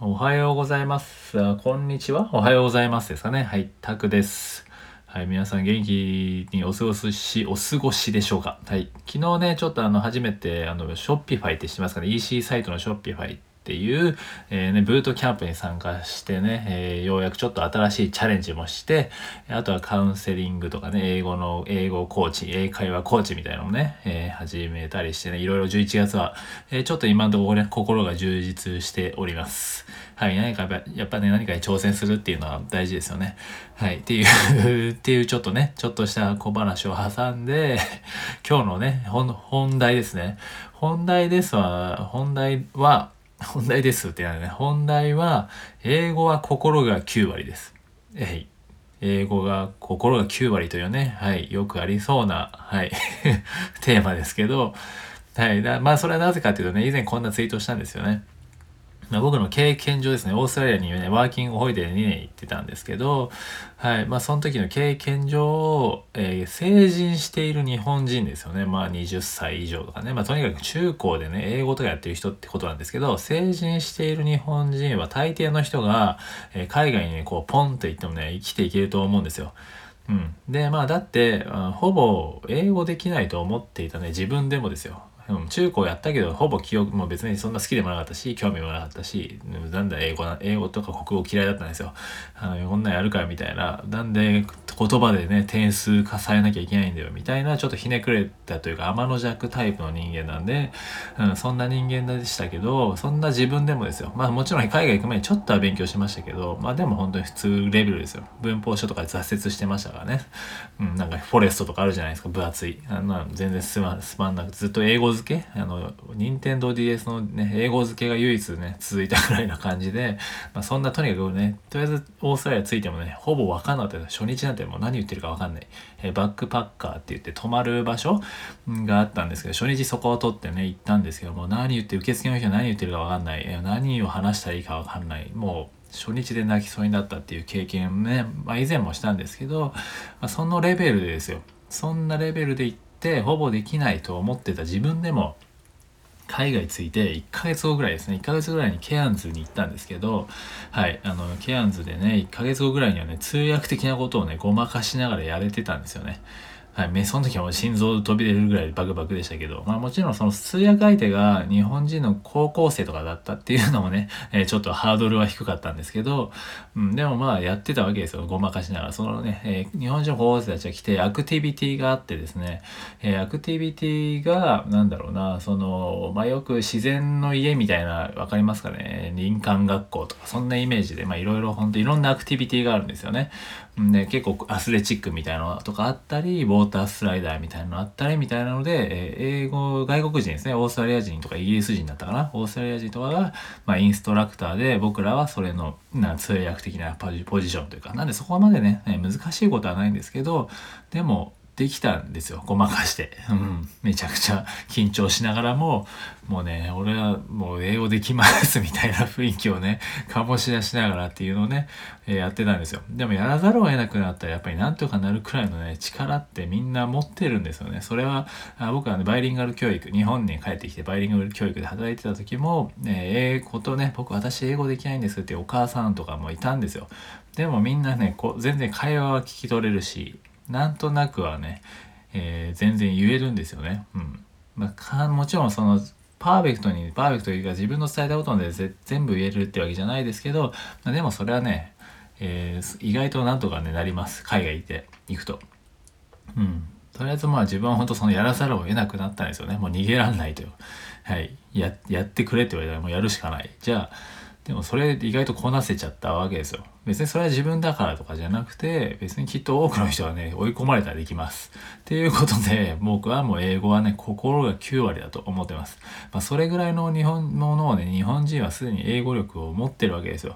おはようございます。こんにちは。おはようございますですかね。はい、タクです。はい、皆さん元気にお過ごし、お過ごしでしょうか。はい、昨日ね、ちょっとあの、初めて、あの、ショッピファイって知ってますかね。EC サイトのショッピファイっっていう、えーね、ブートキャンプに参加してね、えーようやくちょっと新しいチャレンジもして、あとはカウンセリングとかね、英語の、英語コーチ、英会話コーチみたいなのをね、えー始めたりしてね、いろいろ11月は、えーちょっと今のところね、心が充実しております。はい、何かやっぱね、何かに挑戦するっていうのは大事ですよね。はい、っていう、っていうちょっとね、ちょっとした小話を挟んで、今日のね、本題ですね。本題ですは、本題は、本題です。ってなんね、本題は、英語は心が9割です。えい。英語が心が9割というね、はい、よくありそうな、はい、テーマですけど、はい、まあそれはなぜかというとね、以前こんなツイートしたんですよね。まあ、僕の経験上ですね、オーストラリアにね、ワーキングホリデーで2年行ってたんですけど、はい、まあその時の経験上、えー成人している日本人ですよね。まあ20歳以上とかね。まあとにかく中高でね、英語とかやってる人ってことなんですけど、成人している日本人は大抵の人が、えー海外にね、こうポンと行ってもね、生きていけると思うんですよ。うん。で、まあだって、ほぼ英語できないと思っていたね、自分でもですよ。うん、中高やったけど、ほぼ記憶も別にそんな好きでもなかったし、興味もなかったし、なんだ英語な、英語とか国語嫌いだったんですよ。あのこんなんやるかみたいな。なんで言葉でね、点数化されなきゃいけないんだよみたいな、ちょっとひねくれたというか、天の弱タイプの人間なんで、うん、そんな人間でしたけど、そんな自分でもですよ。まあもちろん海外行く前にちょっとは勉強しましたけど、まあでも本当に普通レベルですよ。文法書とか挫折してましたからね。うん、なんかフォレストとかあるじゃないですか、分厚い。あんな全然すま、すまんなくずっと英語付け？あの、任天堂 DS のね、英語付けが唯一ね、続いたぐらいな感じで、まあそんなとにかくね、とりあえずオーストラリア着いてもね、ほぼわかんなかった初日なんてもう何言ってるかわかんない。えバックパッカーって言って泊まる場所があったんですけど、初日そこを取ってね、行ったんですけどもう、何言って、受付の人は何言ってるかわかんない。え何を話したらいいかわかんない。もう、初日で泣きそうになったっていう経験ね、まあ以前もしたんですけど、まあ、そのレベルでですよ。そんなレベルで行って、ほぼできないと思ってた自分でも、海外着いて1ヶ月後ぐらいですね。1ヶ月ぐらいにケアンズに行ったんですけどはいあのケアンズでね1ヶ月後ぐらいにはね通訳的なことをねごまかしながらやれてたんですよね。はい、その時はもう心臓飛び出るぐらいバクバクでしたけど、まあもちろんその通訳相手が日本人の高校生とかだったっていうのもね、えーちょっとハードルは低かったんですけど、うん、でもまあやってたわけですよ、ごまかしながら。そのね、えー日本人の高校生たちが来てアクティビティがあってですね、えーアクティビティが、なんだろうな、その、まあよく自然の家みたいな、わかりますかね、林間学校とか、そんなイメージで、まあいろいろ本当いろんなアクティビティがあるんですよね。で、結構アスレチックみたいなのとかあったり、ウォータースライダーみたいなのあったりみたいなので、え英語、外国人ですね、オーストラリア人とかイギリス人だったかな、オーストラリア人とかが、まあインストラクターで、僕らはそれの、な通訳的なポジションというか、なんでそこまで、ね難しいことはないんですけど、でも、できたんですよ。ごまかして。うん。めちゃくちゃ緊張しながらも、もうね、俺はもう英語できますみたいな雰囲気をね、醸し出しながらっていうのをね、えーやってたんですよ。でもやらざるを得なくなったらやっぱりなんとかなるくらいのね、力ってみんな持ってるんですよね。それは、あ僕はね、バイリンガル教育、日本に帰ってきてバイリンガル教育で働いてた時も、ね、英語とね、僕私英語できないんですってお母さんとかもいたんですよ。でもみんなね、こう全然会話は聞き取れるし、なんとなくはね、えー全然言えるんですよね。うん。まあか、もちろんその、パーフェクトに、パーフェクトというか自分の伝えたことで全部言えるってわけじゃないですけど、まあ、でもそれはね、えー意外となんとかね、なります。海外行って、行くと。うん。とりあえずまあ自分は本当そのやらざるを得なくなったんですよね。もう逃げらんないという。はい。や、やってくれって言われたらもうやるしかない。じゃあ、でもそれ意外とこなせちゃったわけですよ。別にそれは自分だからとかじゃなくて、別にきっと多くの人はね、追い込まれたらできます。っていうことで、僕はもう英語はね、心が9割だと思ってます。まあ、それぐらいの日本ものをね、日本人はすでに英語力を持ってるわけですよ。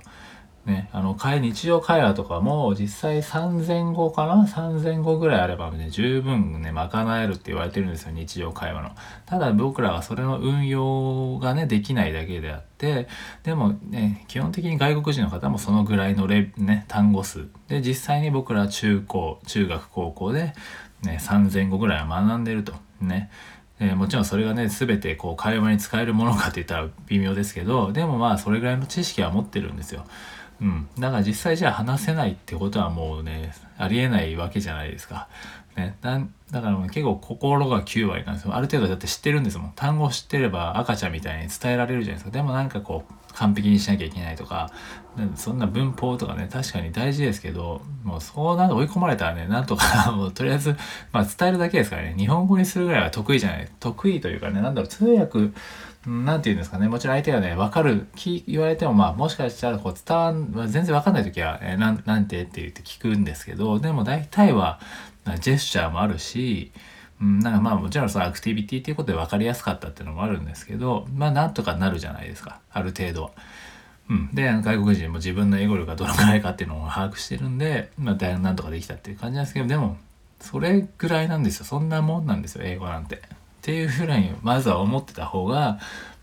ね、あの、会日常会話とかも実際3000語かな ?3000 語ぐらいあればね、十分ね、賄えるって言われてるんですよ、日常会話の。ただ僕らはそれの運用がね、できないだけであって、でもね、基本的に外国人の方もそのぐらいのレ、ね、単語数。で、実際に僕らは中高、中学、高校で、ね、3000語ぐらいは学んでると。ね。え、もちろんそれがね、全てこう会話に使えるものかって言ったら微妙ですけど、でもまあそれぐらいの知識は持ってるんですよ。うん。だから実際じゃあ話せないってことはもうね、ありえないわけじゃないですか。ね、だだから結構心が9割なんですよ。ある程度だって知ってるんですもん。単語知ってれば赤ちゃんみたいに伝えられるじゃないですか。でもなんかこう、完璧にしなきゃいけないとか、そんな文法とかね、確かに大事ですけど、もうそうなんか追い込まれたらね、なんとか もうとりあえず、まあ伝えるだけですからね、日本語にするぐらいは得意じゃない。得意というかね、なんだろう、通訳、なんて言うんですかね、もちろん相手がね、わかる、言われてもまあ、もしかしたらこう伝わん、全然わかんない時は、えー、なん、なんてって言って聞くんですけど、でも大体は、ジェスチャーもあるし、うん、なんかまあもちろんそのアクティビティっていうことで分かりやすかったっていうのもあるんですけど、まあなんとかなるじゃないですか。ある程度は。うん。で、外国人も自分の英語力がどのくらいかっていうのを把握してるんで、まあ大学なんとかできたっていう感じなんですけど、でも、それぐらいなんですよ。そんなもんなんですよ、英語なんて。っていうふうに、まずは思ってた方が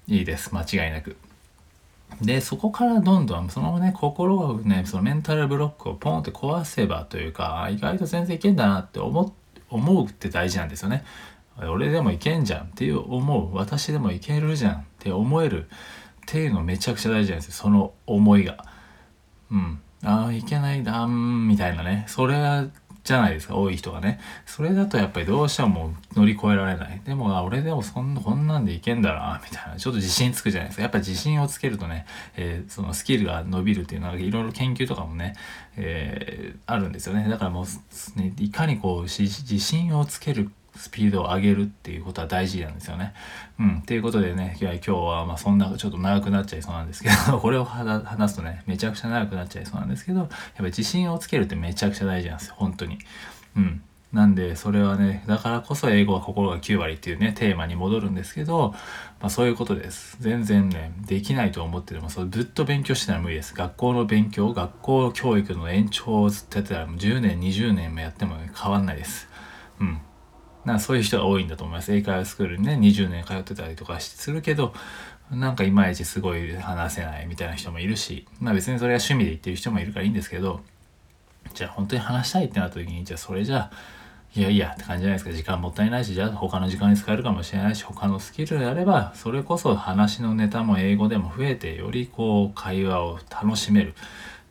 いいです。間違いなく。で、そこからどんどん、そのね、心をね、そのメンタルブロックをポンって壊せばというか、意外と全然いけんだなって思思うって大事なんですよね。俺でもいけんじゃんっていう思う、私でもいけるじゃんって思えるっていうのめちゃくちゃ大事なんですよ。その思いが。うん。ああ、いけないだん、みたいなね。それはじゃないですか、多い人がね。それだとやっぱりどうしても乗り越えられない。でも、俺でもそんな、こんなんでいけんだな、みたいな。ちょっと自信つくじゃないですか。やっぱ自信をつけるとね、えー、そのスキルが伸びるっていうのは、いろいろ研究とかもね、えー、あるんですよね。だからもう、ね、いかにこう、自信をつけるスピードを上げるっていうことは大事なんですよね。うん。ということでね、今日はまあそんなちょっと長くなっちゃいそうなんですけど、これを話すとね、めちゃくちゃ長くなっちゃいそうなんですけど、やっぱり自信をつけるってめちゃくちゃ大事なんですよ。本当に。うん。なんで、それはね、だからこそ英語は心が9割っていうね、テーマに戻るんですけど、まあそういうことです。全然ね、できないと思ってても、そずっと勉強してたら無理です。学校の勉強、学校教育の延長をずっとやってたら、10年、20年もやっても、ね、変わんないです。うん。なそういう人が多いんだと思います。英会話スクールにね、20年通ってたりとかするけど、なんかいまいちすごい話せないみたいな人もいるし、まあ別にそれが趣味で言ってる人もいるからいいんですけど、じゃあ本当に話したいってなった時に、じゃあそれじゃあ、いやいやって感じじゃないですか。時間もったいないし、じゃあ他の時間に使えるかもしれないし、他のスキルであれば、それこそ話のネタも英語でも増えて、よりこう会話を楽しめるっ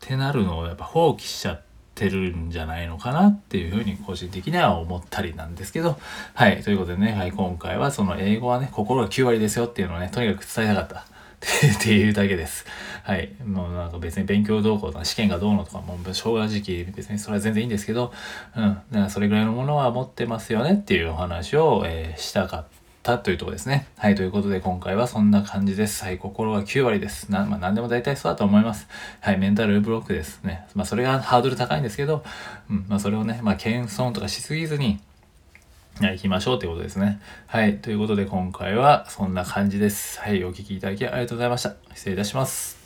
てなるのをやっぱ放棄しちゃって、ってるんじゃないのかなっていうふうに個人的には思ったりなんですけど、はい、ということでね、はい、今回はその英語はね、心が9割ですよっていうのをね、とにかく伝えたかった。っていうだけです。はい。もうなんか別に勉強どうこうとか試験がどうのとかもう正直別にそれは全然いいんですけど、うん。だからそれぐらいのものは持ってますよねっていうお話を、えー、したかったというとこですね。はい、ということで今回はそんな感じです。はい、心は9割です。な、まあ何でも大体そうだと思います。はい、メンタルブロックですね。まあそれがハードル高いんですけど、うん、まあそれをね、まあ謙遜とかしすぎずに、はい、行きましょうということですね。はい、ということで今回はそんな感じです。はい、お聴きいただきありがとうございました。失礼いたします。